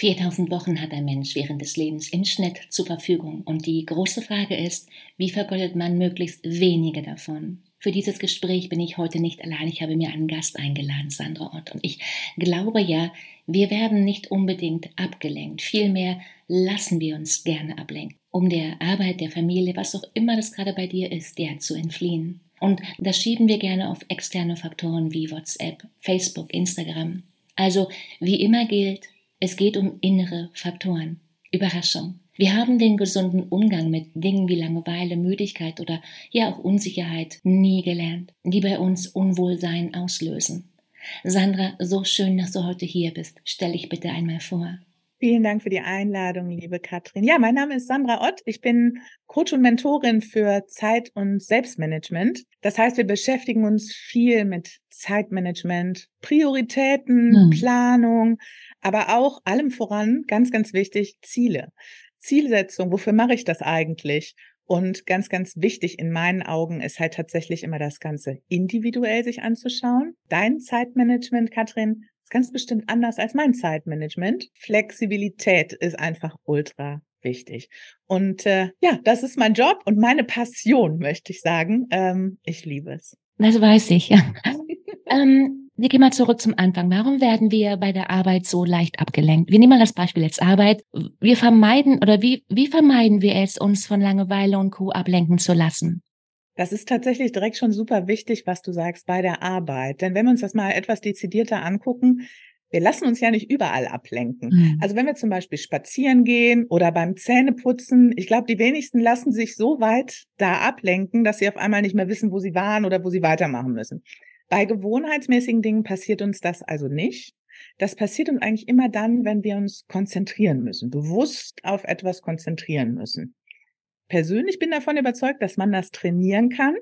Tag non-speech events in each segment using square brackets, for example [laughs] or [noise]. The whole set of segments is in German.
4000 Wochen hat ein Mensch während des Lebens im Schnitt zur Verfügung und die große Frage ist, wie vergoldet man möglichst wenige davon? Für dieses Gespräch bin ich heute nicht allein. Ich habe mir einen Gast eingeladen, Sandra Ott. Und ich glaube ja, wir werden nicht unbedingt abgelenkt. Vielmehr lassen wir uns gerne ablenken, um der Arbeit, der Familie, was auch immer das gerade bei dir ist, der zu entfliehen. Und das schieben wir gerne auf externe Faktoren wie WhatsApp, Facebook, Instagram. Also, wie immer gilt, es geht um innere Faktoren. Überraschung. Wir haben den gesunden Umgang mit Dingen wie Langeweile, Müdigkeit oder ja auch Unsicherheit nie gelernt, die bei uns Unwohlsein auslösen. Sandra, so schön, dass du heute hier bist. Stell dich bitte einmal vor. Vielen Dank für die Einladung, liebe Katrin. Ja, mein Name ist Sandra Ott. Ich bin Coach und Mentorin für Zeit- und Selbstmanagement. Das heißt, wir beschäftigen uns viel mit Zeitmanagement, Prioritäten, hm. Planung, aber auch allem voran, ganz, ganz wichtig, Ziele. Zielsetzung, wofür mache ich das eigentlich? Und ganz, ganz wichtig in meinen Augen ist halt tatsächlich immer das Ganze individuell sich anzuschauen. Dein Zeitmanagement, Katrin, ist ganz bestimmt anders als mein Zeitmanagement. Flexibilität ist einfach ultra wichtig. Und äh, ja, das ist mein Job und meine Passion, möchte ich sagen. Ähm, ich liebe es. Das weiß ich, ja. [laughs] ähm, wir gehen mal zurück zum Anfang. Warum werden wir bei der Arbeit so leicht abgelenkt? Wir nehmen mal das Beispiel jetzt Arbeit. Wir vermeiden oder wie, wie vermeiden wir es, uns von Langeweile und Co. ablenken zu lassen? Das ist tatsächlich direkt schon super wichtig, was du sagst bei der Arbeit. Denn wenn wir uns das mal etwas dezidierter angucken, wir lassen uns ja nicht überall ablenken. Mhm. Also wenn wir zum Beispiel spazieren gehen oder beim Zähneputzen, ich glaube, die wenigsten lassen sich so weit da ablenken, dass sie auf einmal nicht mehr wissen, wo sie waren oder wo sie weitermachen müssen. Bei gewohnheitsmäßigen Dingen passiert uns das also nicht. Das passiert uns eigentlich immer dann, wenn wir uns konzentrieren müssen, bewusst auf etwas konzentrieren müssen. Persönlich bin davon überzeugt, dass man das trainieren kann.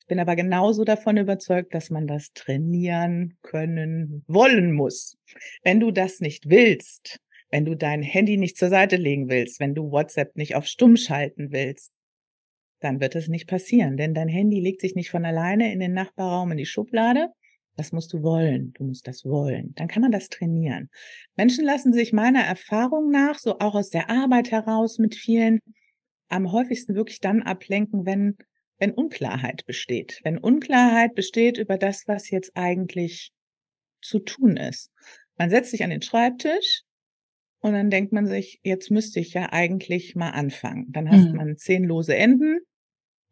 Ich bin aber genauso davon überzeugt, dass man das trainieren können wollen muss. Wenn du das nicht willst, wenn du dein Handy nicht zur Seite legen willst, wenn du WhatsApp nicht auf Stumm schalten willst, dann wird es nicht passieren, denn dein Handy legt sich nicht von alleine in den Nachbarraum in die Schublade. Das musst du wollen. Du musst das wollen. Dann kann man das trainieren. Menschen lassen sich meiner Erfahrung nach, so auch aus der Arbeit heraus mit vielen, am häufigsten wirklich dann ablenken, wenn, wenn Unklarheit besteht. Wenn Unklarheit besteht über das, was jetzt eigentlich zu tun ist. Man setzt sich an den Schreibtisch und dann denkt man sich, jetzt müsste ich ja eigentlich mal anfangen. Dann hast mhm. man zehn lose Enden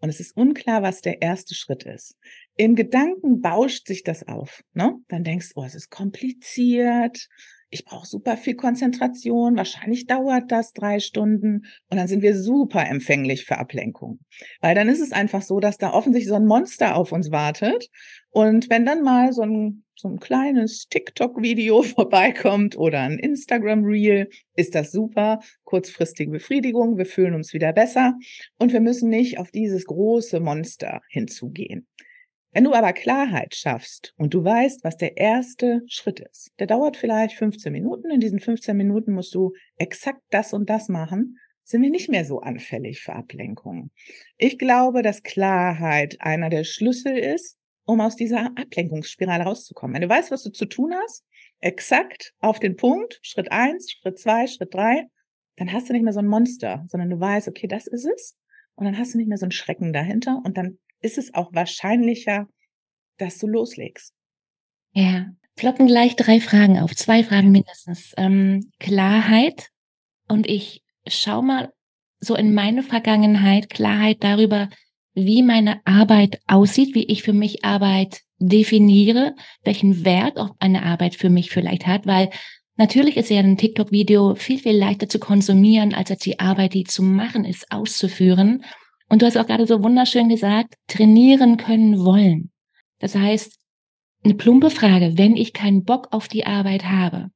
und es ist unklar, was der erste Schritt ist. Im Gedanken bauscht sich das auf. Ne? Dann denkst du, oh, es ist kompliziert, ich brauche super viel Konzentration, wahrscheinlich dauert das drei Stunden und dann sind wir super empfänglich für Ablenkung. Weil dann ist es einfach so, dass da offensichtlich so ein Monster auf uns wartet und wenn dann mal so ein, so ein kleines TikTok-Video [laughs] vorbeikommt oder ein Instagram-Reel, ist das super. Kurzfristige Befriedigung, wir fühlen uns wieder besser und wir müssen nicht auf dieses große Monster hinzugehen. Wenn du aber Klarheit schaffst und du weißt, was der erste Schritt ist, der dauert vielleicht 15 Minuten. In diesen 15 Minuten musst du exakt das und das machen, sind wir nicht mehr so anfällig für Ablenkungen. Ich glaube, dass Klarheit einer der Schlüssel ist, um aus dieser Ablenkungsspirale rauszukommen. Wenn du weißt, was du zu tun hast, exakt auf den Punkt, Schritt eins, Schritt zwei, Schritt drei, dann hast du nicht mehr so ein Monster, sondern du weißt, okay, das ist es. Und dann hast du nicht mehr so ein Schrecken dahinter und dann ist es auch wahrscheinlicher, dass du loslegst. Ja, ploppen gleich drei Fragen auf, zwei Fragen mindestens. Ähm, Klarheit und ich schau mal so in meine Vergangenheit Klarheit darüber, wie meine Arbeit aussieht, wie ich für mich Arbeit definiere, welchen Wert auch eine Arbeit für mich vielleicht hat, weil natürlich ist ja ein TikTok-Video viel, viel leichter zu konsumieren, als die Arbeit, die zu machen ist, auszuführen. Und du hast auch gerade so wunderschön gesagt, trainieren können wollen. Das heißt, eine plumpe Frage, wenn ich keinen Bock auf die Arbeit habe,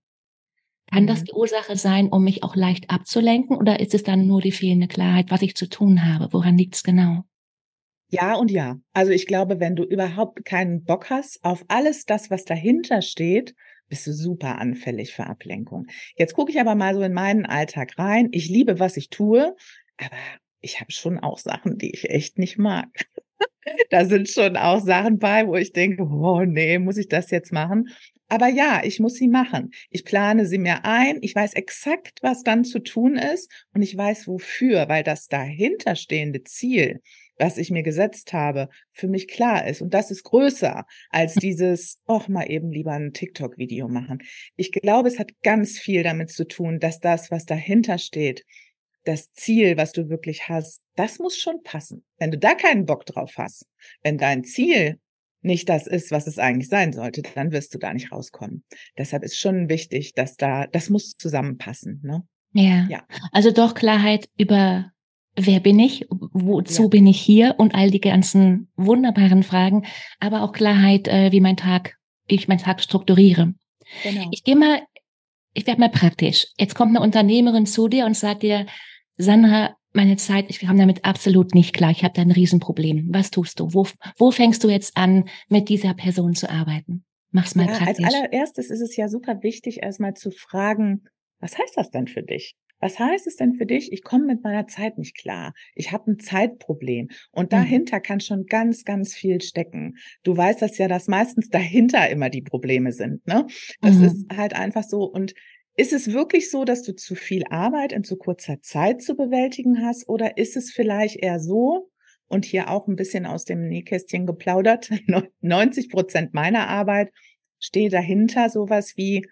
kann das mhm. die Ursache sein, um mich auch leicht abzulenken oder ist es dann nur die fehlende Klarheit, was ich zu tun habe? Woran liegt es genau? Ja und ja. Also ich glaube, wenn du überhaupt keinen Bock hast auf alles das, was dahinter steht, bist du super anfällig für Ablenkung. Jetzt gucke ich aber mal so in meinen Alltag rein. Ich liebe, was ich tue, aber ich habe schon auch Sachen, die ich echt nicht mag. [laughs] da sind schon auch Sachen bei, wo ich denke, oh nee, muss ich das jetzt machen? Aber ja, ich muss sie machen. Ich plane sie mir ein. Ich weiß exakt, was dann zu tun ist und ich weiß wofür, weil das dahinterstehende Ziel, was ich mir gesetzt habe, für mich klar ist. Und das ist größer als [laughs] dieses, ach, mal eben lieber ein TikTok-Video machen. Ich glaube, es hat ganz viel damit zu tun, dass das, was dahinter steht, das Ziel, was du wirklich hast, das muss schon passen. Wenn du da keinen Bock drauf hast, wenn dein Ziel nicht das ist, was es eigentlich sein sollte, dann wirst du da nicht rauskommen. Deshalb ist schon wichtig, dass da, das muss zusammenpassen. Ne? Ja. ja. Also doch Klarheit über wer bin ich, wozu ja. bin ich hier und all die ganzen wunderbaren Fragen, aber auch Klarheit, äh, wie mein Tag, ich meinen Tag strukturiere. Genau. Ich gehe mal, ich werde mal praktisch. Jetzt kommt eine Unternehmerin zu dir und sagt dir, Sandra, meine Zeit, ich kam damit absolut nicht klar. Ich habe da ein Riesenproblem. Was tust du? Wo, wo fängst du jetzt an, mit dieser Person zu arbeiten? Mach's mal ja, praktisch. Als allererstes ist es ja super wichtig, erstmal zu fragen, was heißt das denn für dich? Was heißt es denn für dich? Ich komme mit meiner Zeit nicht klar. Ich habe ein Zeitproblem. Und mhm. dahinter kann schon ganz, ganz viel stecken. Du weißt das ja, dass meistens dahinter immer die Probleme sind. Ne? Das mhm. ist halt einfach so. Und ist es wirklich so, dass du zu viel Arbeit in zu kurzer Zeit zu bewältigen hast oder ist es vielleicht eher so, und hier auch ein bisschen aus dem Nähkästchen geplaudert, [laughs] 90 Prozent meiner Arbeit steht dahinter sowas wie,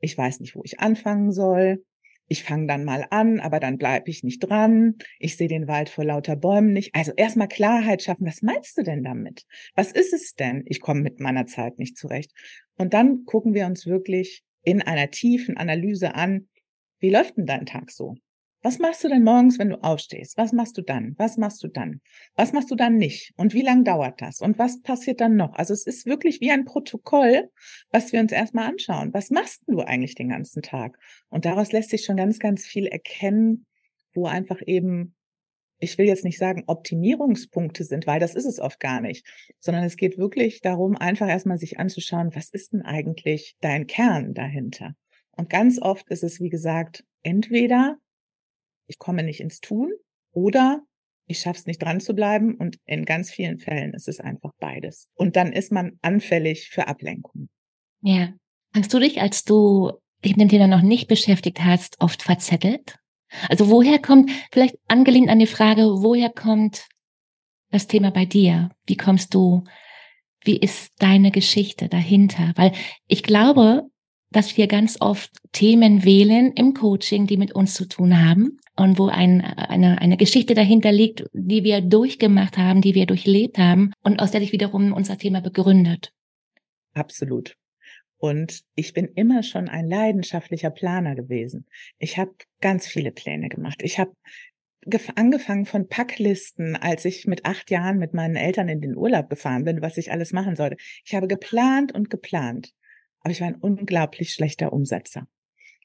ich weiß nicht, wo ich anfangen soll, ich fange dann mal an, aber dann bleibe ich nicht dran, ich sehe den Wald vor lauter Bäumen nicht. Also erstmal Klarheit schaffen, was meinst du denn damit? Was ist es denn? Ich komme mit meiner Zeit nicht zurecht. Und dann gucken wir uns wirklich in einer tiefen Analyse an, wie läuft denn dein Tag so? Was machst du denn morgens, wenn du aufstehst? Was machst du dann? Was machst du dann? Was machst du dann nicht? Und wie lange dauert das? Und was passiert dann noch? Also es ist wirklich wie ein Protokoll, was wir uns erstmal anschauen. Was machst du eigentlich den ganzen Tag? Und daraus lässt sich schon ganz, ganz viel erkennen, wo einfach eben, ich will jetzt nicht sagen Optimierungspunkte sind, weil das ist es oft gar nicht, sondern es geht wirklich darum, einfach erstmal sich anzuschauen, was ist denn eigentlich dein Kern dahinter? Und ganz oft ist es, wie gesagt, entweder ich komme nicht ins Tun oder ich schaffe es nicht dran zu bleiben und in ganz vielen Fällen ist es einfach beides. Und dann ist man anfällig für Ablenkung. Ja. Hast du dich, als du dich mit dem Thema noch nicht beschäftigt hast, oft verzettelt? Also woher kommt, vielleicht angelehnt an die Frage, woher kommt das Thema bei dir? Wie kommst du, wie ist deine Geschichte dahinter? Weil ich glaube, dass wir ganz oft Themen wählen im Coaching, die mit uns zu tun haben und wo ein, eine, eine Geschichte dahinter liegt, die wir durchgemacht haben, die wir durchlebt haben und aus der sich wiederum unser Thema begründet. Absolut. Und ich bin immer schon ein leidenschaftlicher Planer gewesen. Ich habe ganz viele Pläne gemacht. Ich habe angefangen von Packlisten, als ich mit acht Jahren mit meinen Eltern in den Urlaub gefahren bin, was ich alles machen sollte. Ich habe geplant und geplant aber ich war ein unglaublich schlechter Umsetzer.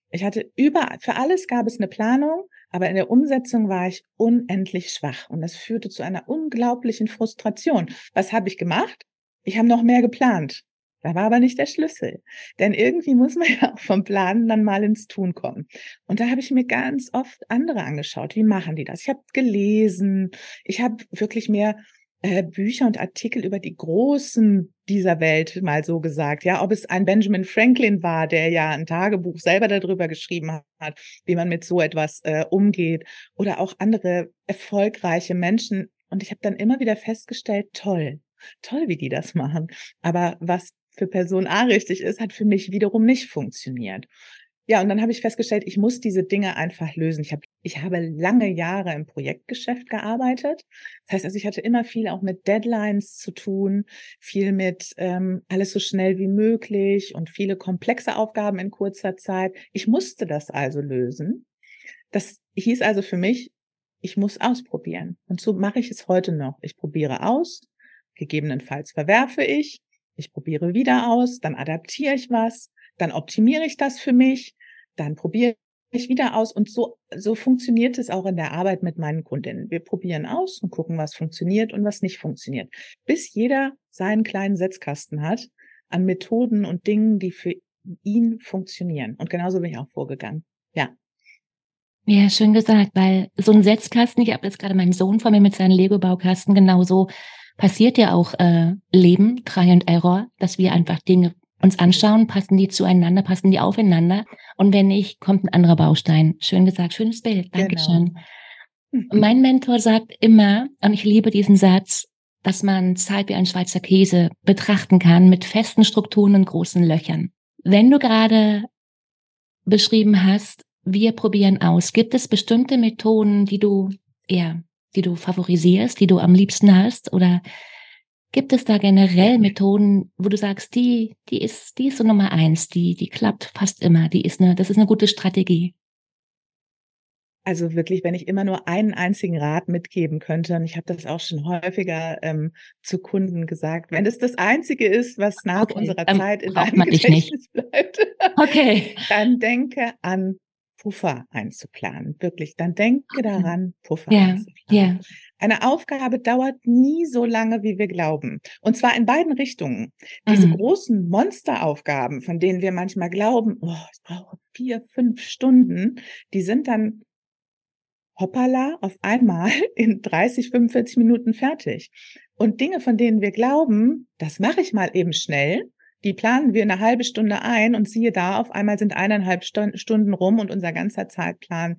Ich hatte überall, für alles gab es eine Planung, aber in der Umsetzung war ich unendlich schwach und das führte zu einer unglaublichen Frustration. Was habe ich gemacht? Ich habe noch mehr geplant. Da war aber nicht der Schlüssel. Denn irgendwie muss man [laughs] ja auch vom Planen dann mal ins Tun kommen. Und da habe ich mir ganz oft andere angeschaut. Wie machen die das? Ich habe gelesen. Ich habe wirklich mehr äh, Bücher und Artikel über die Großen dieser Welt mal so gesagt. Ja, ob es ein Benjamin Franklin war, der ja ein Tagebuch selber darüber geschrieben hat, wie man mit so etwas äh, umgeht, oder auch andere erfolgreiche Menschen. Und ich habe dann immer wieder festgestellt, toll, toll, wie die das machen. Aber was für Person A richtig ist, hat für mich wiederum nicht funktioniert. Ja, und dann habe ich festgestellt, ich muss diese Dinge einfach lösen. Ich habe, ich habe lange Jahre im Projektgeschäft gearbeitet. Das heißt also, ich hatte immer viel auch mit Deadlines zu tun, viel mit ähm, alles so schnell wie möglich und viele komplexe Aufgaben in kurzer Zeit. Ich musste das also lösen. Das hieß also für mich, ich muss ausprobieren. Und so mache ich es heute noch. Ich probiere aus, gegebenenfalls verwerfe ich, ich probiere wieder aus, dann adaptiere ich was, dann optimiere ich das für mich, dann probiere ich wieder aus und so, so funktioniert es auch in der Arbeit mit meinen Kundinnen. Wir probieren aus und gucken, was funktioniert und was nicht funktioniert, bis jeder seinen kleinen Setzkasten hat an Methoden und Dingen, die für ihn funktionieren. Und genauso bin ich auch vorgegangen. Ja. Ja, schön gesagt, weil so ein Setzkasten, ich habe jetzt gerade meinen Sohn vor mir mit seinen Lego-Baukasten, genauso passiert ja auch äh, Leben, Try and Error, dass wir einfach Dinge uns anschauen, passen die zueinander, passen die aufeinander. Und wenn nicht, kommt ein anderer Baustein. Schön gesagt, schönes Bild. Dankeschön. Genau. Mein Mentor sagt immer, und ich liebe diesen Satz, dass man Zeit wie ein Schweizer Käse betrachten kann mit festen Strukturen und großen Löchern. Wenn du gerade beschrieben hast, wir probieren aus, gibt es bestimmte Methoden, die du eher, die du favorisierst, die du am liebsten hast oder Gibt es da generell Methoden, wo du sagst, die, die ist, die ist so Nummer eins, die, die klappt fast immer, die ist eine, das ist eine gute Strategie? Also wirklich, wenn ich immer nur einen einzigen Rat mitgeben könnte, und ich habe das auch schon häufiger ähm, zu Kunden gesagt, wenn es das Einzige ist, was nach okay, unserer Zeit in deinem Gedächtnis bleibt, okay. [laughs] dann denke an Puffer einzuplanen. Wirklich, dann denke daran, Puffer ja, einzuplanen. Ja. Eine Aufgabe dauert nie so lange, wie wir glauben. Und zwar in beiden Richtungen. Diese mhm. großen Monsteraufgaben, von denen wir manchmal glauben, oh, ich brauche vier, fünf Stunden, die sind dann hoppala auf einmal [laughs] in 30, 45 Minuten fertig. Und Dinge, von denen wir glauben, das mache ich mal eben schnell, die planen wir eine halbe Stunde ein und siehe da, auf einmal sind eineinhalb Stunden rum und unser ganzer Zeitplan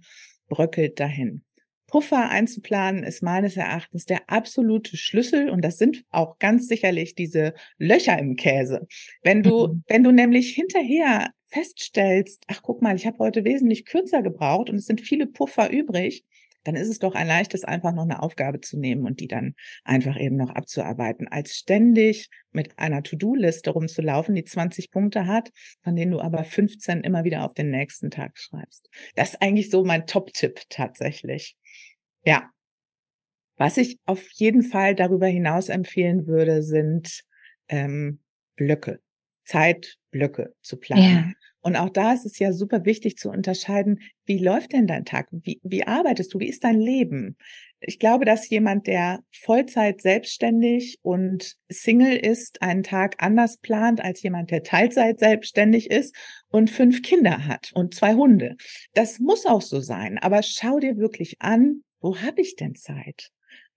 bröckelt dahin. Puffer einzuplanen ist meines Erachtens der absolute Schlüssel und das sind auch ganz sicherlich diese Löcher im Käse. Wenn du, mhm. wenn du nämlich hinterher feststellst, ach guck mal, ich habe heute wesentlich kürzer gebraucht und es sind viele Puffer übrig, dann ist es doch ein leichtes, einfach noch eine Aufgabe zu nehmen und die dann einfach eben noch abzuarbeiten, als ständig mit einer To-Do-Liste rumzulaufen, die 20 Punkte hat, von denen du aber 15 immer wieder auf den nächsten Tag schreibst. Das ist eigentlich so mein Top-Tipp tatsächlich. Ja. Was ich auf jeden Fall darüber hinaus empfehlen würde, sind ähm, Blöcke, Zeitblöcke zu planen. Ja. Und auch da ist es ja super wichtig zu unterscheiden, wie läuft denn dein Tag? Wie, wie arbeitest du? Wie ist dein Leben? Ich glaube, dass jemand, der Vollzeit selbstständig und Single ist, einen Tag anders plant als jemand, der Teilzeit selbstständig ist und fünf Kinder hat und zwei Hunde. Das muss auch so sein. Aber schau dir wirklich an, wo habe ich denn Zeit?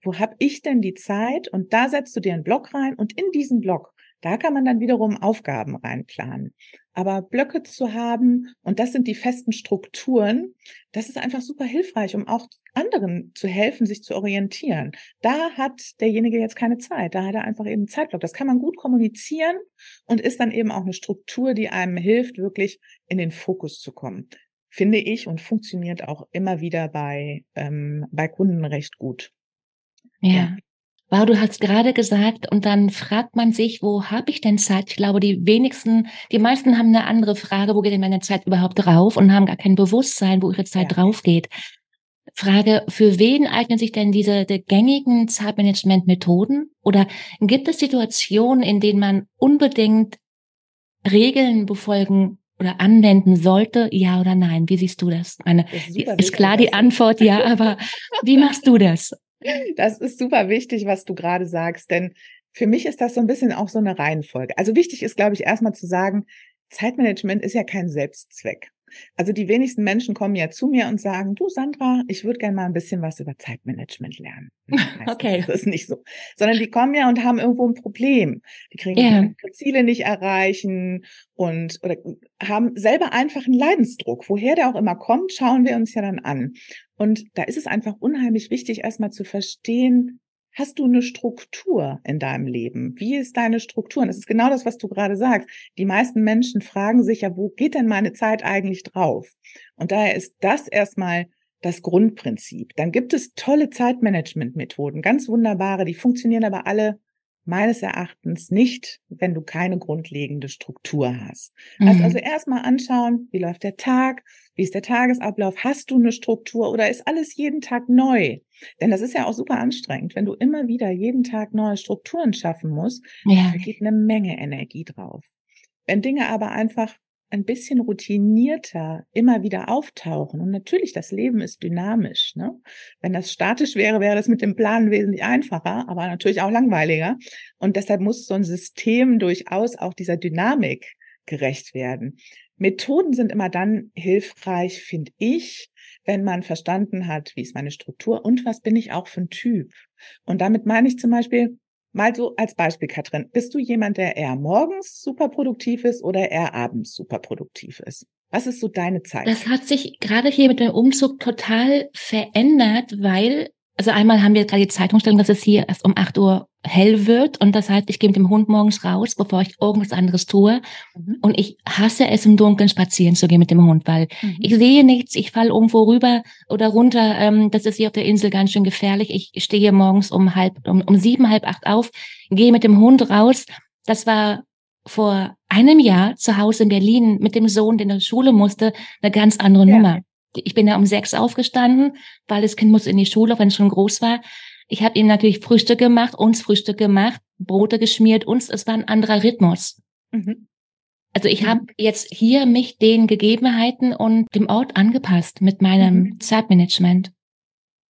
Wo habe ich denn die Zeit? Und da setzt du dir einen Block rein und in diesen Block da kann man dann wiederum Aufgaben reinplanen. Aber Blöcke zu haben, und das sind die festen Strukturen, das ist einfach super hilfreich, um auch anderen zu helfen, sich zu orientieren. Da hat derjenige jetzt keine Zeit, da hat er einfach eben Zeitblock. Das kann man gut kommunizieren und ist dann eben auch eine Struktur, die einem hilft, wirklich in den Fokus zu kommen. Finde ich und funktioniert auch immer wieder bei, ähm, bei Kunden recht gut. Ja. ja. Wow, du hast gerade gesagt, und dann fragt man sich, wo habe ich denn Zeit? Ich glaube, die wenigsten, die meisten haben eine andere Frage, wo geht denn meine Zeit überhaupt drauf und haben gar kein Bewusstsein, wo ihre Zeit ja. drauf geht. Frage, für wen eignen sich denn diese die gängigen Zeitmanagement-Methoden? Oder gibt es Situationen, in denen man unbedingt Regeln befolgen oder anwenden sollte? Ja oder nein? Wie siehst du das? Eine, das ist, ist klar die Antwort, ja, aber [laughs] wie machst du das? Das ist super wichtig, was du gerade sagst, denn für mich ist das so ein bisschen auch so eine Reihenfolge. Also wichtig ist, glaube ich, erstmal zu sagen, Zeitmanagement ist ja kein Selbstzweck. Also die wenigsten Menschen kommen ja zu mir und sagen, du Sandra, ich würde gerne mal ein bisschen was über Zeitmanagement lernen. [laughs] Okay. Das ist nicht so. Sondern die kommen ja und haben irgendwo ein Problem. Die kriegen yeah. ihre Ziele nicht erreichen und oder haben selber einfach einen Leidensdruck. Woher der auch immer kommt, schauen wir uns ja dann an. Und da ist es einfach unheimlich wichtig, erstmal zu verstehen, Hast du eine Struktur in deinem Leben? Wie ist deine Struktur? Und das ist genau das, was du gerade sagst. Die meisten Menschen fragen sich ja, wo geht denn meine Zeit eigentlich drauf? Und daher ist das erstmal das Grundprinzip. Dann gibt es tolle Zeitmanagement-Methoden, ganz wunderbare, die funktionieren aber alle meines Erachtens nicht, wenn du keine grundlegende Struktur hast. Mhm. Also, also erstmal anschauen, wie läuft der Tag, wie ist der Tagesablauf, hast du eine Struktur oder ist alles jeden Tag neu? Denn das ist ja auch super anstrengend, wenn du immer wieder jeden Tag neue Strukturen schaffen musst, ja. da geht eine Menge Energie drauf. Wenn Dinge aber einfach ein bisschen routinierter immer wieder auftauchen. Und natürlich, das Leben ist dynamisch. Ne? Wenn das statisch wäre, wäre das mit dem Planen wesentlich einfacher, aber natürlich auch langweiliger. Und deshalb muss so ein System durchaus auch dieser Dynamik gerecht werden. Methoden sind immer dann hilfreich, finde ich, wenn man verstanden hat, wie ist meine Struktur und was bin ich auch für ein Typ. Und damit meine ich zum Beispiel, Mal so als Beispiel, Katrin, bist du jemand, der eher morgens super produktiv ist oder eher abends super produktiv ist? Was ist so deine Zeit? Das hat sich gerade hier mit dem Umzug total verändert, weil, also einmal haben wir gerade die Zeitumstellung, dass es hier erst um 8 Uhr hell wird und das heißt, ich gehe mit dem Hund morgens raus, bevor ich irgendwas anderes tue mhm. und ich hasse es im Dunkeln spazieren zu gehen mit dem Hund, weil mhm. ich sehe nichts, ich falle irgendwo rüber oder runter, ähm, das ist hier auf der Insel ganz schön gefährlich. Ich stehe morgens um halb, um, um sieben, halb acht auf, gehe mit dem Hund raus. Das war vor einem Jahr zu Hause in Berlin mit dem Sohn, der in der Schule musste, eine ganz andere ja. Nummer. Ich bin ja um sechs aufgestanden, weil das Kind muss in die Schule, auch wenn es schon groß war. Ich habe ihm natürlich Frühstück gemacht, uns Frühstück gemacht, Brote geschmiert, uns, es war ein anderer Rhythmus. Mhm. Also ich mhm. habe jetzt hier mich den Gegebenheiten und dem Ort angepasst mit meinem mhm. Zeitmanagement.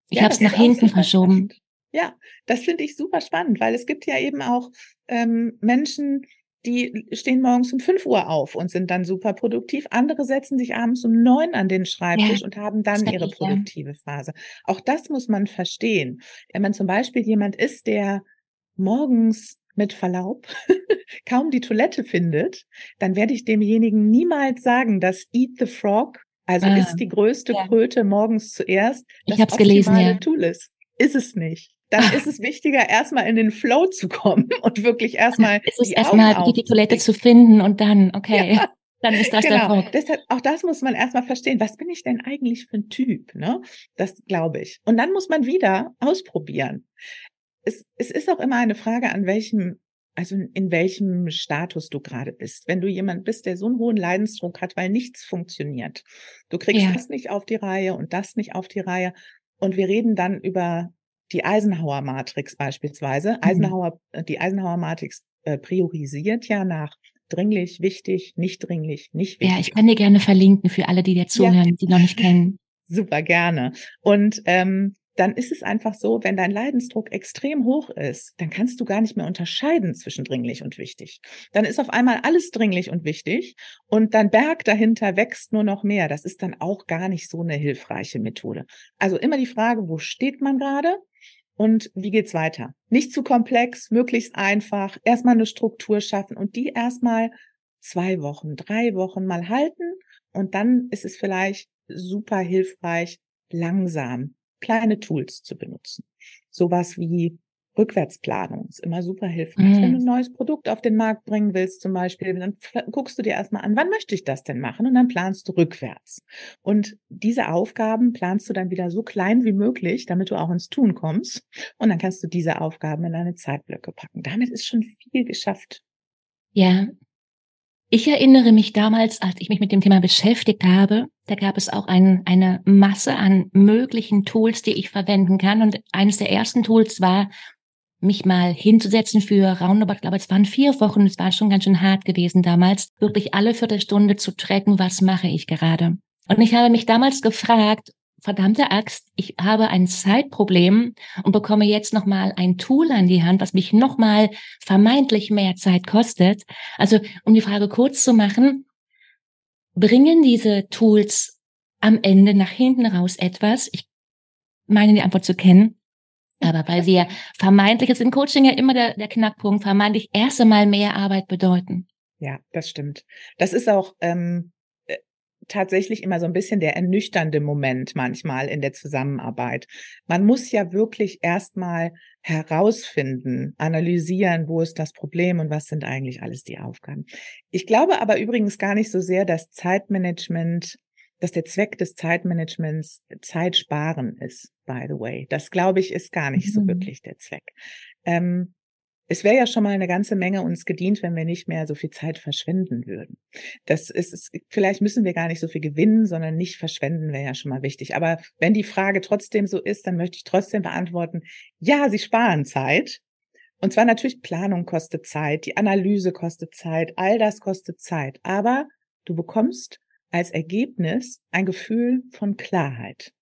Ich ja, habe es nach hinten verschoben. Ja, das finde ich super spannend, weil es gibt ja eben auch ähm, Menschen, die stehen morgens um 5 Uhr auf und sind dann super produktiv. Andere setzen sich abends um neun an den Schreibtisch ja, und haben dann ihre produktive Phase. Auch das muss man verstehen. Wenn man zum Beispiel jemand ist, der morgens mit Verlaub [laughs] kaum die Toilette findet, dann werde ich demjenigen niemals sagen, dass Eat the Frog, also ah, ist die größte ja. Kröte morgens zuerst, das ich gelesen, ja. Tool ist. Ist es nicht dann [laughs] ist es wichtiger, erstmal in den Flow zu kommen [laughs] und wirklich erstmal. Es ist erstmal die, Toilette zu finden und dann, okay. Ja. [laughs] Dann ist das genau. der Druck. Deshalb, auch das muss man erstmal verstehen. Was bin ich denn eigentlich für ein Typ? Ne? Das glaube ich. Und dann muss man wieder ausprobieren. Es, es ist auch immer eine Frage, an welchem, also in welchem Status du gerade bist. Wenn du jemand bist, der so einen hohen Leidensdruck hat, weil nichts funktioniert. Du kriegst ja. das nicht auf die Reihe und das nicht auf die Reihe. Und wir reden dann über die Eisenhower-Matrix beispielsweise. Mhm. Eisenhower, äh, die Eisenhower-Matrix äh, priorisiert ja nach dringlich, wichtig, nicht dringlich, nicht wichtig. Ja, ich kann dir gerne verlinken für alle, die dir zuhören, ja. die noch nicht [laughs] kennen. Super gerne. Und ähm, dann ist es einfach so, wenn dein Leidensdruck extrem hoch ist, dann kannst du gar nicht mehr unterscheiden zwischen dringlich und wichtig. Dann ist auf einmal alles dringlich und wichtig und dein Berg dahinter wächst nur noch mehr. Das ist dann auch gar nicht so eine hilfreiche Methode. Also immer die Frage, wo steht man gerade? Und wie geht's weiter? Nicht zu komplex, möglichst einfach, erstmal eine Struktur schaffen und die erstmal zwei Wochen, drei Wochen mal halten und dann ist es vielleicht super hilfreich, langsam kleine Tools zu benutzen. Sowas wie Rückwärtsplanung ist immer super hilfreich. Mhm. Wenn du ein neues Produkt auf den Markt bringen willst, zum Beispiel, dann guckst du dir erstmal an, wann möchte ich das denn machen? Und dann planst du rückwärts. Und diese Aufgaben planst du dann wieder so klein wie möglich, damit du auch ins Tun kommst. Und dann kannst du diese Aufgaben in deine Zeitblöcke packen. Damit ist schon viel geschafft. Ja, ich erinnere mich damals, als ich mich mit dem Thema beschäftigt habe, da gab es auch ein, eine Masse an möglichen Tools, die ich verwenden kann. Und eines der ersten Tools war, mich mal hinzusetzen für roundabout, ich glaube, es waren vier Wochen, es war schon ganz schön hart gewesen damals, wirklich alle Viertelstunde zu tracken, was mache ich gerade. Und ich habe mich damals gefragt, verdammte Axt, ich habe ein Zeitproblem und bekomme jetzt nochmal ein Tool an die Hand, was mich nochmal vermeintlich mehr Zeit kostet. Also, um die Frage kurz zu machen, bringen diese Tools am Ende nach hinten raus etwas? Ich meine die Antwort zu kennen. Aber weil wir vermeintlich, ist im Coaching ja immer der, der Knackpunkt, vermeintlich erst einmal mehr Arbeit bedeuten. Ja, das stimmt. Das ist auch ähm, tatsächlich immer so ein bisschen der ernüchternde Moment manchmal in der Zusammenarbeit. Man muss ja wirklich erstmal herausfinden, analysieren, wo ist das Problem und was sind eigentlich alles die Aufgaben. Ich glaube aber übrigens gar nicht so sehr, dass Zeitmanagement dass der Zweck des Zeitmanagements Zeit sparen ist, by the way. Das glaube ich ist gar nicht mhm. so wirklich der Zweck. Ähm, es wäre ja schon mal eine ganze Menge uns gedient, wenn wir nicht mehr so viel Zeit verschwenden würden. Das ist, ist, vielleicht müssen wir gar nicht so viel gewinnen, sondern nicht verschwenden wäre ja schon mal wichtig. Aber wenn die Frage trotzdem so ist, dann möchte ich trotzdem beantworten, ja, sie sparen Zeit. Und zwar natürlich Planung kostet Zeit, die Analyse kostet Zeit, all das kostet Zeit. Aber du bekommst als Ergebnis ein Gefühl von Klarheit.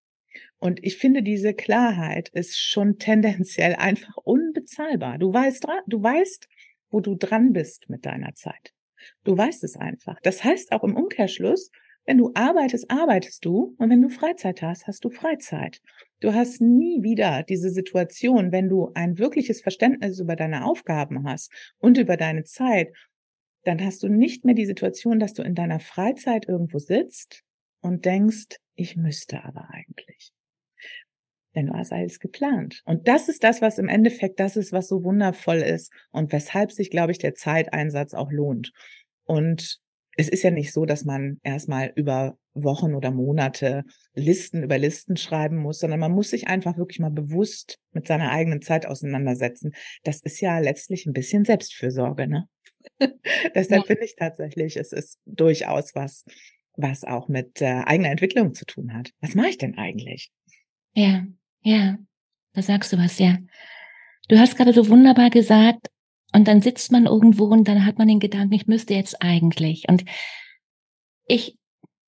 Und ich finde, diese Klarheit ist schon tendenziell [laughs] einfach unbezahlbar. Du weißt, du weißt, wo du dran bist mit deiner Zeit. Du weißt es einfach. Das heißt auch im Umkehrschluss, wenn du arbeitest, arbeitest du und wenn du Freizeit hast, hast du Freizeit. Du hast nie wieder diese Situation, wenn du ein wirkliches Verständnis über deine Aufgaben hast und über deine Zeit, dann hast du nicht mehr die Situation, dass du in deiner Freizeit irgendwo sitzt und denkst, ich müsste aber eigentlich denn du hast alles geplant. Und das ist das, was im Endeffekt das ist, was so wundervoll ist und weshalb sich, glaube ich, der Zeiteinsatz auch lohnt. Und es ist ja nicht so, dass man erstmal über Wochen oder Monate Listen über Listen schreiben muss, sondern man muss sich einfach wirklich mal bewusst mit seiner eigenen Zeit auseinandersetzen. Das ist ja letztlich ein bisschen Selbstfürsorge, ne? [laughs] Deshalb ja. finde ich tatsächlich, es ist durchaus was, was auch mit äh, eigener Entwicklung zu tun hat. Was mache ich denn eigentlich? Ja, ja, da sagst du was, ja. Du hast gerade so wunderbar gesagt, und dann sitzt man irgendwo und dann hat man den Gedanken, ich müsste jetzt eigentlich. Und ich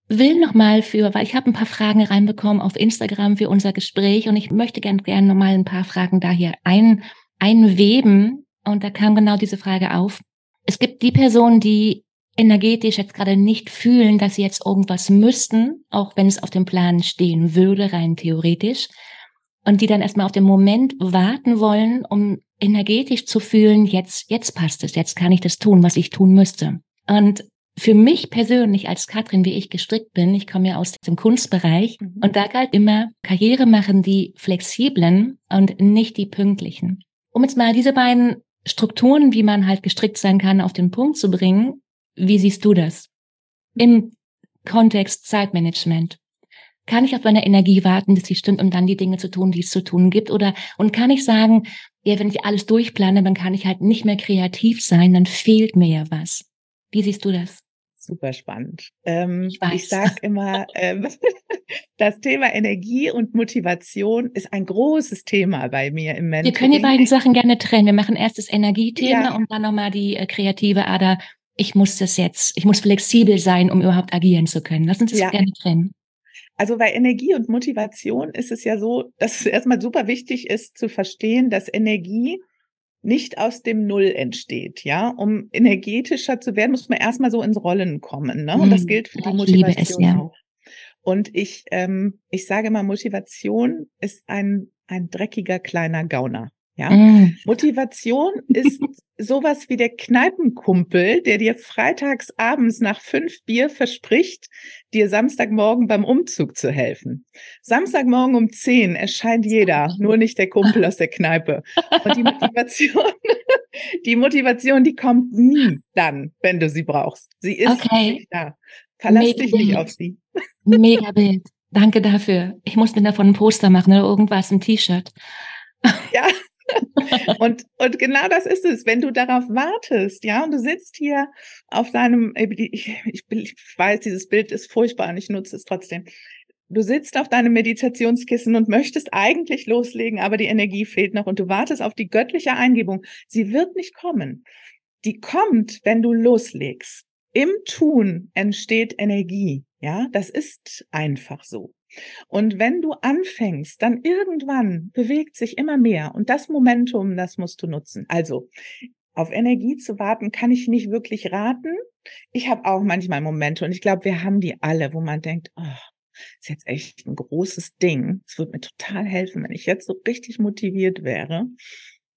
will nochmal für, weil ich habe ein paar Fragen reinbekommen auf Instagram für unser Gespräch und ich möchte gern gerne nochmal ein paar Fragen da hier ein, einweben. Und da kam genau diese Frage auf. Es gibt die Personen, die energetisch jetzt gerade nicht fühlen, dass sie jetzt irgendwas müssten, auch wenn es auf dem Plan stehen würde, rein theoretisch und die dann erstmal auf den Moment warten wollen, um energetisch zu fühlen, jetzt, jetzt passt es, jetzt kann ich das tun, was ich tun müsste. Und für mich persönlich als Katrin, wie ich gestrickt bin, ich komme ja aus dem Kunstbereich mhm. und da galt immer, Karriere machen die flexiblen und nicht die pünktlichen. Um jetzt mal diese beiden Strukturen, wie man halt gestrickt sein kann, auf den Punkt zu bringen, wie siehst du das? Im Kontext Zeitmanagement. Kann ich auf meine Energie warten, dass sie stimmt, um dann die Dinge zu tun, die es zu tun gibt? Oder, und kann ich sagen, ja, wenn ich alles durchplane, dann kann ich halt nicht mehr kreativ sein, dann fehlt mir ja was. Wie siehst du das? Super spannend. Ähm, ich, ich sage immer, ähm, [laughs] das Thema Energie und Motivation ist ein großes Thema bei mir im Mentoring. Wir können die beiden Sachen gerne trennen. Wir machen erst das Energiethema ja. und dann nochmal die äh, kreative Ader. Ich muss das jetzt, ich muss flexibel sein, um überhaupt agieren zu können. Lass uns das ja. gerne trennen. Also bei Energie und Motivation ist es ja so, dass es erstmal super wichtig ist zu verstehen, dass Energie nicht aus dem Null entsteht, ja. Um energetischer zu werden, muss man erstmal so ins Rollen kommen, ne? Und das hm, gilt für die Motivation es, ja. auch. Und ich, ähm, ich sage mal, Motivation ist ein, ein dreckiger kleiner Gauner. Ja, mm. Motivation ist [laughs] sowas wie der Kneipenkumpel, der dir freitags abends nach fünf Bier verspricht, dir Samstagmorgen beim Umzug zu helfen. Samstagmorgen um zehn erscheint jeder, nur nicht der Kumpel aus der Kneipe. Und die Motivation, [laughs] die Motivation, die kommt nie dann, wenn du sie brauchst. Sie ist okay. nicht da. Verlass Mega dich nicht auf sie. Mega Bild. Danke dafür. Ich muss mir davon ein Poster machen oder irgendwas, ein T-Shirt. Ja, [laughs] [laughs] und, und genau das ist es, wenn du darauf wartest, ja, und du sitzt hier auf deinem, ich, ich, ich weiß, dieses Bild ist furchtbar und ich nutze es trotzdem. Du sitzt auf deinem Meditationskissen und möchtest eigentlich loslegen, aber die Energie fehlt noch und du wartest auf die göttliche Eingebung. Sie wird nicht kommen. Die kommt, wenn du loslegst. Im Tun entsteht Energie. Ja, das ist einfach so. Und wenn du anfängst, dann irgendwann bewegt sich immer mehr. Und das Momentum, das musst du nutzen. Also auf Energie zu warten, kann ich nicht wirklich raten. Ich habe auch manchmal Momente und ich glaube, wir haben die alle, wo man denkt, oh, ist jetzt echt ein großes Ding. Es wird mir total helfen, wenn ich jetzt so richtig motiviert wäre.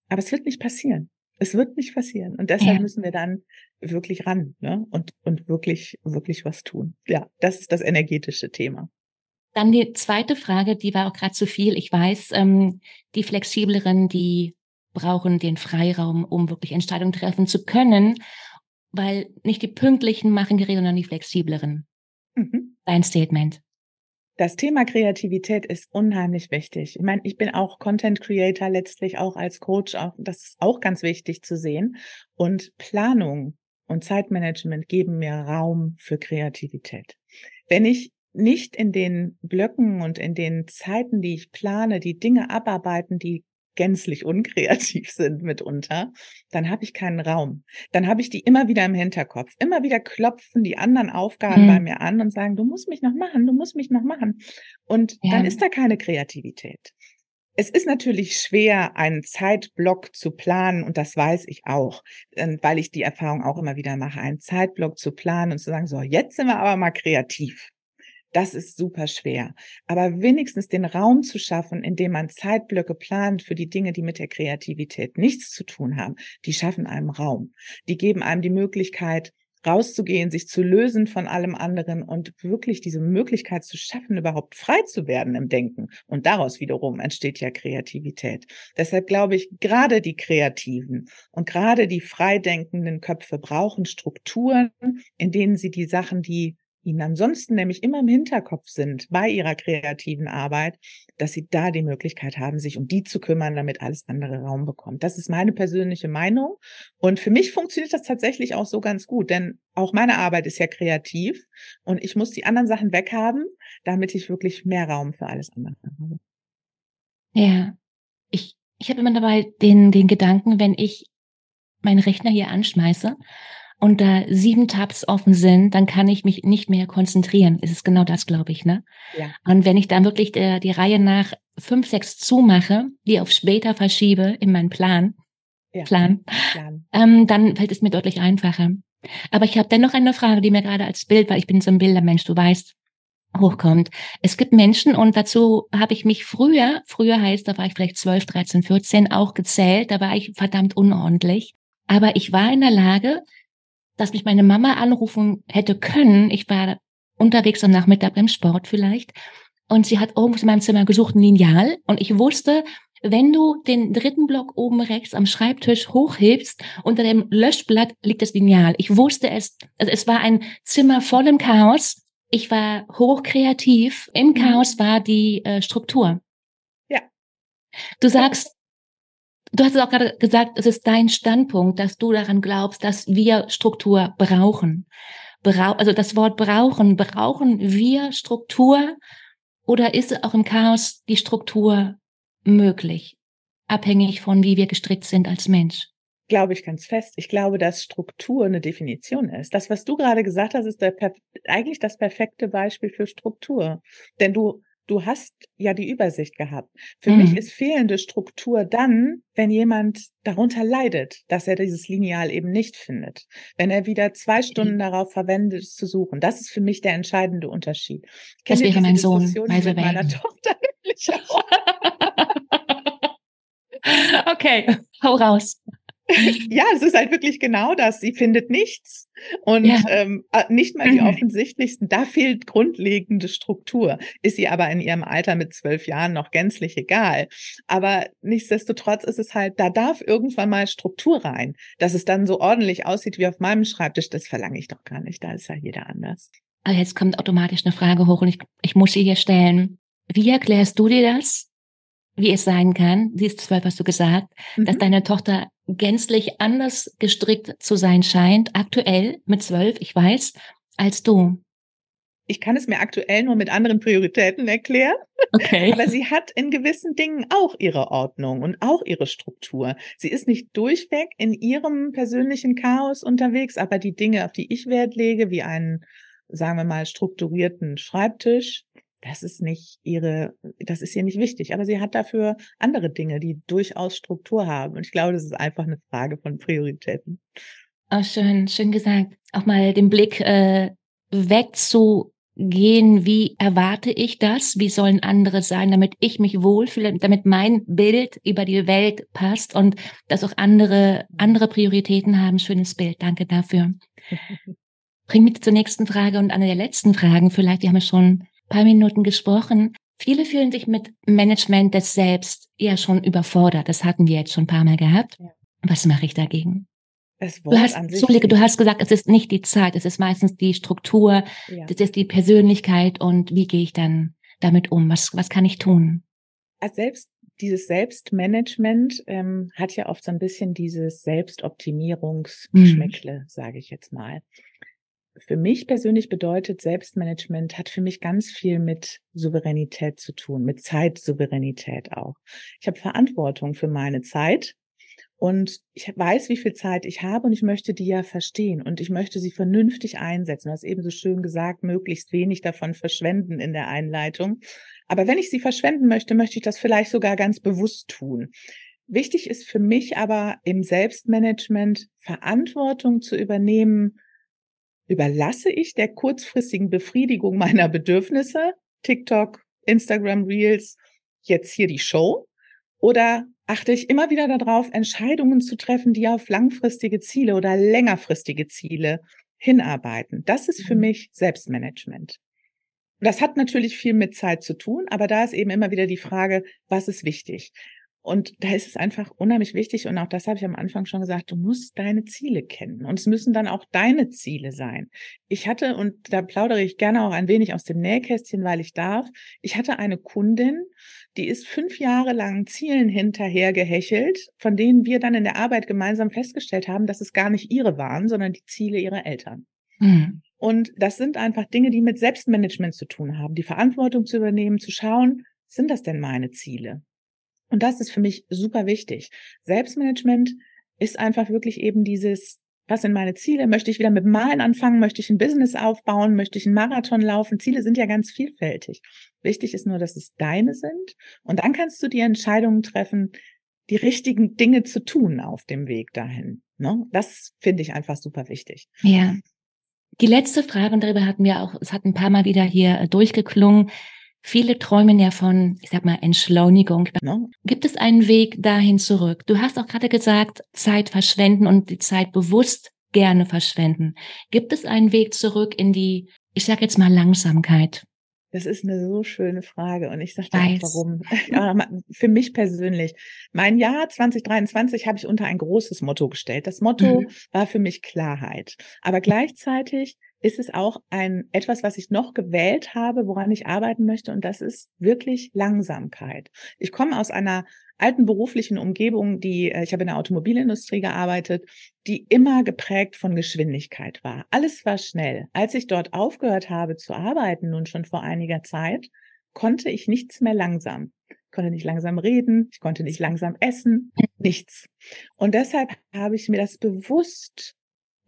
Aber es wird nicht passieren. Es wird nicht passieren. Und deshalb ja. müssen wir dann wirklich ran ne? und, und wirklich, wirklich was tun. Ja, das ist das energetische Thema. Dann die zweite Frage, die war auch gerade zu viel. Ich weiß, ähm, die flexibleren, die brauchen den Freiraum, um wirklich Entscheidungen treffen zu können, weil nicht die pünktlichen machen die Rede, sondern die flexibleren. Mhm. Dein Statement. Das Thema Kreativität ist unheimlich wichtig. Ich meine, ich bin auch Content Creator letztlich auch als Coach, auch das ist auch ganz wichtig zu sehen. Und Planung und Zeitmanagement geben mir Raum für Kreativität. Wenn ich nicht in den Blöcken und in den Zeiten, die ich plane, die Dinge abarbeiten, die gänzlich unkreativ [laughs] sind mitunter, dann habe ich keinen Raum. Dann habe ich die immer wieder im Hinterkopf. Immer wieder klopfen die anderen Aufgaben mhm. bei mir an und sagen, du musst mich noch machen, du musst mich noch machen. Und ja. dann ist da keine Kreativität. Es ist natürlich schwer, einen Zeitblock zu planen und das weiß ich auch, ähm, weil ich die Erfahrung auch immer wieder mache, einen Zeitblock zu planen und zu sagen, so, jetzt sind wir aber mal kreativ. Das ist super schwer. Aber wenigstens den Raum zu schaffen, in dem man Zeitblöcke plant für die Dinge, die mit der Kreativität nichts zu tun haben, die schaffen einem Raum. Die geben einem die Möglichkeit, rauszugehen, sich zu lösen von allem anderen und wirklich diese Möglichkeit zu schaffen, überhaupt frei zu werden im Denken. Und daraus wiederum entsteht ja Kreativität. Deshalb glaube ich, gerade die Kreativen und gerade die freidenkenden Köpfe brauchen Strukturen, in denen sie die Sachen, die ihnen ansonsten nämlich immer im Hinterkopf sind bei ihrer kreativen Arbeit, dass sie da die Möglichkeit haben, sich um die zu kümmern, damit alles andere Raum bekommt. Das ist meine persönliche Meinung. Und für mich funktioniert das tatsächlich auch so ganz gut, denn auch meine Arbeit ist ja kreativ und ich muss die anderen Sachen weghaben, damit ich wirklich mehr Raum für alles andere habe. Ja, ich, ich habe immer dabei den, den Gedanken, wenn ich meinen Rechner hier anschmeiße und da sieben Tabs offen sind, dann kann ich mich nicht mehr konzentrieren. Es ist genau das, glaube ich, ne? Ja. Und wenn ich dann wirklich der, die Reihe nach fünf, sechs zumache, die auf später verschiebe in meinen Plan, ja. Plan, Plan. Ähm, dann fällt es mir deutlich einfacher. Aber ich habe dennoch eine Frage, die mir gerade als Bild, weil ich bin so ein Bildermensch, du weißt, hochkommt. Es gibt Menschen und dazu habe ich mich früher, früher heißt, da war ich vielleicht 12, 13, 14, auch gezählt, da war ich verdammt unordentlich. Aber ich war in der Lage, dass mich meine Mama anrufen hätte können. Ich war unterwegs am Nachmittag beim Sport vielleicht. Und sie hat irgendwo in meinem Zimmer gesucht ein Lineal. Und ich wusste, wenn du den dritten Block oben rechts am Schreibtisch hochhebst, unter dem Löschblatt liegt das Lineal. Ich wusste es, also es war ein Zimmer voll im Chaos. Ich war hochkreativ. Im mhm. Chaos war die äh, Struktur. Ja. Du sagst, Du hast es auch gerade gesagt, es ist dein Standpunkt, dass du daran glaubst, dass wir Struktur brauchen. Brau also das Wort brauchen, brauchen wir Struktur oder ist auch im Chaos die Struktur möglich, abhängig von wie wir gestrickt sind als Mensch? Glaube ich ganz fest. Ich glaube, dass Struktur eine Definition ist. Das, was du gerade gesagt hast, ist eigentlich das perfekte Beispiel für Struktur. Denn du du hast ja die Übersicht gehabt. Für mhm. mich ist fehlende Struktur dann, wenn jemand darunter leidet, dass er dieses Lineal eben nicht findet. Wenn er wieder zwei Stunden darauf verwendet, es zu suchen. Das ist für mich der entscheidende Unterschied. Das wäre mein Sohn, mit meiner Tochter nämlich [laughs] auch. okay, hau raus. [laughs] ja, es ist halt wirklich genau das. Sie findet nichts und ja. ähm, äh, nicht mal die mhm. offensichtlichsten. Da fehlt grundlegende Struktur. Ist sie aber in ihrem Alter mit zwölf Jahren noch gänzlich egal. Aber nichtsdestotrotz ist es halt, da darf irgendwann mal Struktur rein. Dass es dann so ordentlich aussieht wie auf meinem Schreibtisch, das verlange ich doch gar nicht. Da ist ja jeder anders. Also jetzt kommt automatisch eine Frage hoch und ich, ich muss sie hier stellen. Wie erklärst du dir das, wie es sein kann, sie ist zwölf, hast du gesagt, mhm. dass deine Tochter gänzlich anders gestrickt zu sein scheint, aktuell mit zwölf, ich weiß, als du. Ich kann es mir aktuell nur mit anderen Prioritäten erklären. Okay. Aber sie hat in gewissen Dingen auch ihre Ordnung und auch ihre Struktur. Sie ist nicht durchweg in ihrem persönlichen Chaos unterwegs, aber die Dinge, auf die ich Wert lege, wie einen, sagen wir mal, strukturierten Schreibtisch, das ist nicht ihre, das ist ihr nicht wichtig. Aber sie hat dafür andere Dinge, die durchaus Struktur haben. Und ich glaube, das ist einfach eine Frage von Prioritäten. Oh, schön, schön gesagt. Auch mal den Blick äh, weg zu gehen, wie erwarte ich das, wie sollen andere sein, damit ich mich wohlfühle, damit mein Bild über die Welt passt und dass auch andere, andere Prioritäten haben. Schönes Bild, danke dafür. [laughs] Bring mich zur nächsten Frage und eine der letzten Fragen, vielleicht, die haben wir schon paar Minuten gesprochen. Viele fühlen sich mit Management des Selbst ja schon überfordert. Das hatten wir jetzt schon ein paar Mal gehabt. Ja. Was mache ich dagegen? Du hast, an sich du hast gesagt, es ist nicht die Zeit, es ist meistens die Struktur, ja. das ist die Persönlichkeit und wie gehe ich dann damit um? Was, was kann ich tun? Als selbst dieses Selbstmanagement ähm, hat ja oft so ein bisschen dieses Selbstoptimierungsgeschmäckle, mhm. sage ich jetzt mal. Für mich persönlich bedeutet Selbstmanagement hat für mich ganz viel mit Souveränität zu tun, mit Zeitsouveränität auch. Ich habe Verantwortung für meine Zeit und ich weiß, wie viel Zeit ich habe und ich möchte die ja verstehen und ich möchte sie vernünftig einsetzen. Du hast eben so schön gesagt, möglichst wenig davon verschwenden in der Einleitung. Aber wenn ich sie verschwenden möchte, möchte ich das vielleicht sogar ganz bewusst tun. Wichtig ist für mich aber im Selbstmanagement Verantwortung zu übernehmen. Überlasse ich der kurzfristigen Befriedigung meiner Bedürfnisse, TikTok, Instagram Reels, jetzt hier die Show? Oder achte ich immer wieder darauf, Entscheidungen zu treffen, die auf langfristige Ziele oder längerfristige Ziele hinarbeiten. Das ist für mhm. mich Selbstmanagement. Das hat natürlich viel mit Zeit zu tun, aber da ist eben immer wieder die Frage, was ist wichtig? Und da ist es einfach unheimlich wichtig, und auch das habe ich am Anfang schon gesagt, du musst deine Ziele kennen. Und es müssen dann auch deine Ziele sein. Ich hatte, und da plaudere ich gerne auch ein wenig aus dem Nähkästchen, weil ich darf, ich hatte eine Kundin, die ist fünf Jahre lang Zielen hinterher gehechelt, von denen wir dann in der Arbeit gemeinsam festgestellt haben, dass es gar nicht ihre waren, sondern die Ziele ihrer Eltern. Mhm. Und das sind einfach Dinge, die mit Selbstmanagement zu tun haben, die Verantwortung zu übernehmen, zu schauen, sind das denn meine Ziele? Und das ist für mich super wichtig. Selbstmanagement ist einfach wirklich eben dieses, was sind meine Ziele? Möchte ich wieder mit Malen anfangen? Möchte ich ein Business aufbauen? Möchte ich einen Marathon laufen? Ziele sind ja ganz vielfältig. Wichtig ist nur, dass es deine sind. Und dann kannst du die Entscheidungen treffen, die richtigen Dinge zu tun auf dem Weg dahin. Ne? Das finde ich einfach super wichtig. Ja. Die letzte Frage, und darüber hatten wir auch, es hat ein paar Mal wieder hier durchgeklungen. Viele träumen ja von, ich sag mal, Entschleunigung. No. Gibt es einen Weg dahin zurück? Du hast auch gerade gesagt, Zeit verschwenden und die Zeit bewusst gerne verschwenden. Gibt es einen Weg zurück in die, ich sag jetzt mal, Langsamkeit? Das ist eine so schöne Frage und ich sage dir auch warum. [laughs] Ja, für mich persönlich. Mein Jahr 2023 habe ich unter ein großes Motto gestellt. Das Motto mhm. war für mich Klarheit. Aber gleichzeitig ist es auch ein etwas, was ich noch gewählt habe, woran ich arbeiten möchte, und das ist wirklich Langsamkeit. Ich komme aus einer alten beruflichen Umgebung, die äh, ich habe in der Automobilindustrie gearbeitet, die immer geprägt von Geschwindigkeit war. Alles war schnell. Als ich dort aufgehört habe zu arbeiten, nun schon vor einiger Zeit, konnte ich nichts mehr langsam. Ich konnte nicht langsam reden, ich konnte nicht langsam essen, nichts. Und deshalb habe ich mir das bewusst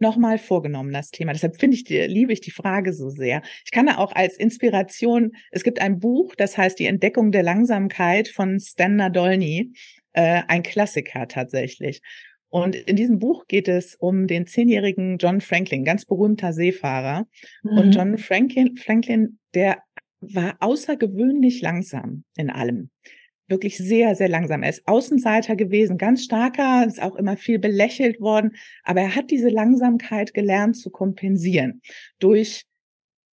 nochmal vorgenommen, das Thema. Deshalb finde ich, liebe ich die Frage so sehr. Ich kann da auch als Inspiration, es gibt ein Buch, das heißt Die Entdeckung der Langsamkeit von Stan Nadolny, äh, ein Klassiker tatsächlich. Und in diesem Buch geht es um den zehnjährigen John Franklin, ganz berühmter Seefahrer. Mhm. Und John Franklin, Franklin, der war außergewöhnlich langsam in allem wirklich sehr, sehr langsam. Er ist Außenseiter gewesen, ganz starker, ist auch immer viel belächelt worden, aber er hat diese Langsamkeit gelernt zu kompensieren durch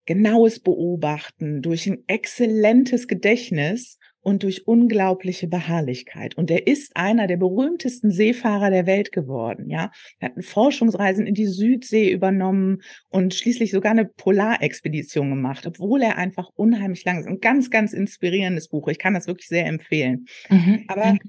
genaues Beobachten, durch ein exzellentes Gedächtnis und durch unglaubliche Beharrlichkeit. Und er ist einer der berühmtesten Seefahrer der Welt geworden, ja. Er hat Forschungsreisen in die Südsee übernommen und schließlich sogar eine Polarexpedition gemacht, obwohl er einfach unheimlich lang ist. Ein ganz, ganz inspirierendes Buch. Ich kann das wirklich sehr empfehlen. Mhm, Aber danke.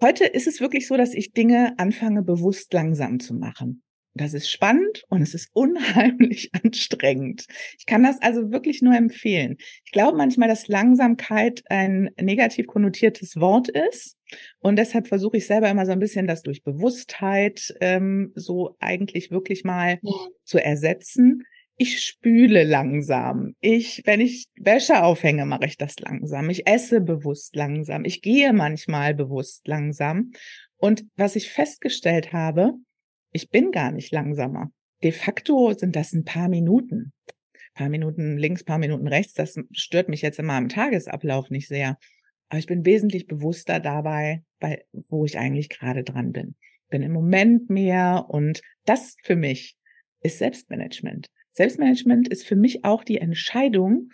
heute ist es wirklich so, dass ich Dinge anfange, bewusst langsam zu machen. Das ist spannend und es ist [laughs] unheimlich anstrengend. Ich kann das also wirklich nur empfehlen. Ich glaube manchmal, dass Langsamkeit ein negativ konnotiertes Wort ist. Und deshalb versuche ich selber immer so ein bisschen das durch Bewusstheit ähm, so eigentlich wirklich mal ja. zu ersetzen. Ich spüle langsam. Ich, wenn ich Wäsche aufhänge, mache ich das langsam. Ich esse bewusst langsam. Ich gehe manchmal bewusst langsam. Und was ich festgestellt habe, ich bin gar nicht langsamer. De facto sind das ein paar Minuten. paar Minuten links, paar Minuten rechts, das stört mich jetzt immer im Tagesablauf nicht sehr. Aber ich bin wesentlich bewusster dabei, bei, wo ich eigentlich gerade dran bin. Bin im Moment mehr und das für mich ist Selbstmanagement. Selbstmanagement ist für mich auch die Entscheidung,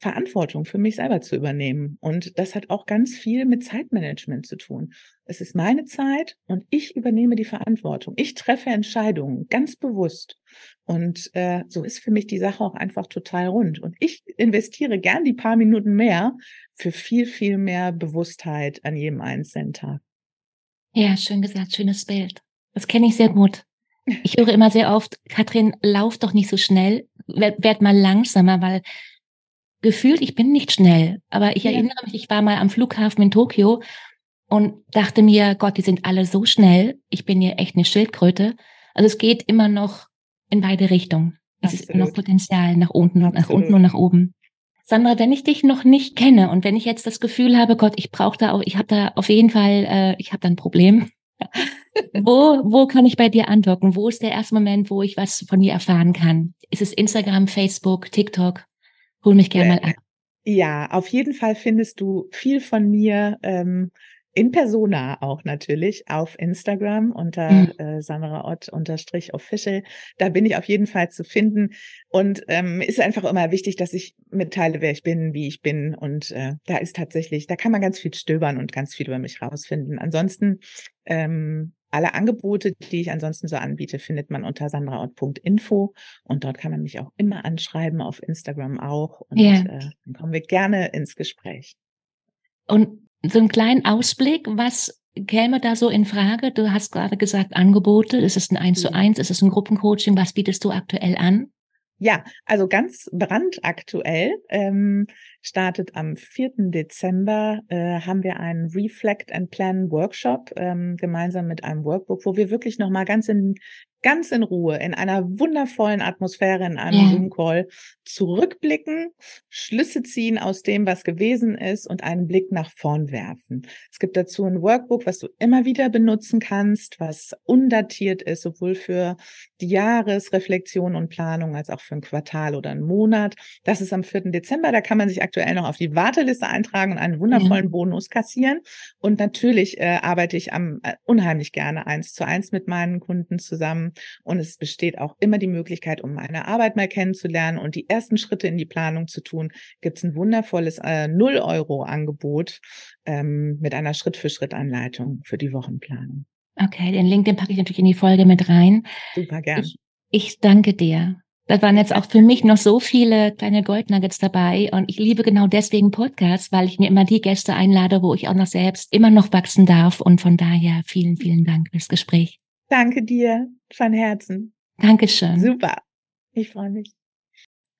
Verantwortung für mich selber zu übernehmen. Und das hat auch ganz viel mit Zeitmanagement zu tun. Es ist meine Zeit und ich übernehme die Verantwortung. Ich treffe Entscheidungen ganz bewusst. Und äh, so ist für mich die Sache auch einfach total rund. Und ich investiere gern die paar Minuten mehr für viel, viel mehr Bewusstheit an jedem einzelnen Tag. Ja, schön gesagt, schönes Bild. Das kenne ich sehr gut. Ich höre immer sehr oft, Katrin, lauf doch nicht so schnell, werd, werd mal langsamer, weil gefühlt, ich bin nicht schnell, aber ich ja. erinnere mich, ich war mal am Flughafen in Tokio und dachte mir, Gott, die sind alle so schnell. Ich bin hier echt eine Schildkröte. Also es geht immer noch in beide Richtungen. Es Absolut. ist immer noch Potenzial nach unten und nach unten und nach oben. Sandra, wenn ich dich noch nicht kenne und wenn ich jetzt das Gefühl habe, Gott, ich brauche da auch, ich habe da auf jeden Fall, äh, ich habe da ein Problem. [laughs] wo, wo kann ich bei dir andocken? Wo ist der erste Moment, wo ich was von dir erfahren kann? Ist es Instagram, Facebook, TikTok? Hol mich gerne mal ab. Ja, auf jeden Fall findest du viel von mir ähm, in Persona auch natürlich auf Instagram unter mhm. äh, Sandra Ott unterstrich official. Da bin ich auf jeden Fall zu finden. Und ähm, ist einfach immer wichtig, dass ich mitteile, wer ich bin, wie ich bin. Und äh, da ist tatsächlich, da kann man ganz viel stöbern und ganz viel über mich rausfinden. Ansonsten ähm, alle Angebote, die ich ansonsten so anbiete, findet man unter sandraort.info und dort kann man mich auch immer anschreiben, auf Instagram auch. Und yeah. äh, dann kommen wir gerne ins Gespräch. Und so einen kleinen Ausblick, was käme da so in Frage? Du hast gerade gesagt, Angebote, ist es ein Eins zu mhm. eins, ist es ein Gruppencoaching, was bietest du aktuell an? Ja, also ganz brandaktuell ähm, startet am 4. Dezember äh, haben wir einen Reflect and Plan Workshop ähm, gemeinsam mit einem Workbook, wo wir wirklich noch mal ganz in ganz in Ruhe, in einer wundervollen Atmosphäre, in einem ja. Zoom-Call zurückblicken, Schlüsse ziehen aus dem, was gewesen ist und einen Blick nach vorn werfen. Es gibt dazu ein Workbook, was du immer wieder benutzen kannst, was undatiert ist, sowohl für die Jahresreflexion und Planung als auch für ein Quartal oder einen Monat. Das ist am 4. Dezember. Da kann man sich aktuell noch auf die Warteliste eintragen und einen wundervollen ja. Bonus kassieren. Und natürlich äh, arbeite ich am äh, unheimlich gerne eins zu eins mit meinen Kunden zusammen und es besteht auch immer die Möglichkeit, um meine Arbeit mal kennenzulernen und die ersten Schritte in die Planung zu tun, gibt es ein wundervolles äh, 0-Euro-Angebot ähm, mit einer Schritt-für-Schritt-Anleitung für die Wochenplanung. Okay, den Link, den packe ich natürlich in die Folge mit rein. Super gern. Ich, ich danke dir. Da waren jetzt auch für mich noch so viele kleine Goldnuggets dabei und ich liebe genau deswegen Podcasts, weil ich mir immer die Gäste einlade, wo ich auch noch selbst immer noch wachsen darf und von daher vielen, vielen Dank fürs Gespräch. Danke dir von Herzen. Dankeschön. Super. Ich freue mich.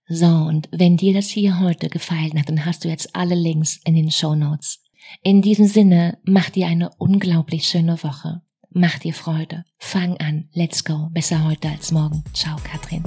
So, und wenn dir das hier heute gefallen hat, dann hast du jetzt alle Links in den Show Notes. In diesem Sinne, mach dir eine unglaublich schöne Woche. Mach dir Freude. Fang an. Let's go. Besser heute als morgen. Ciao, Katrin.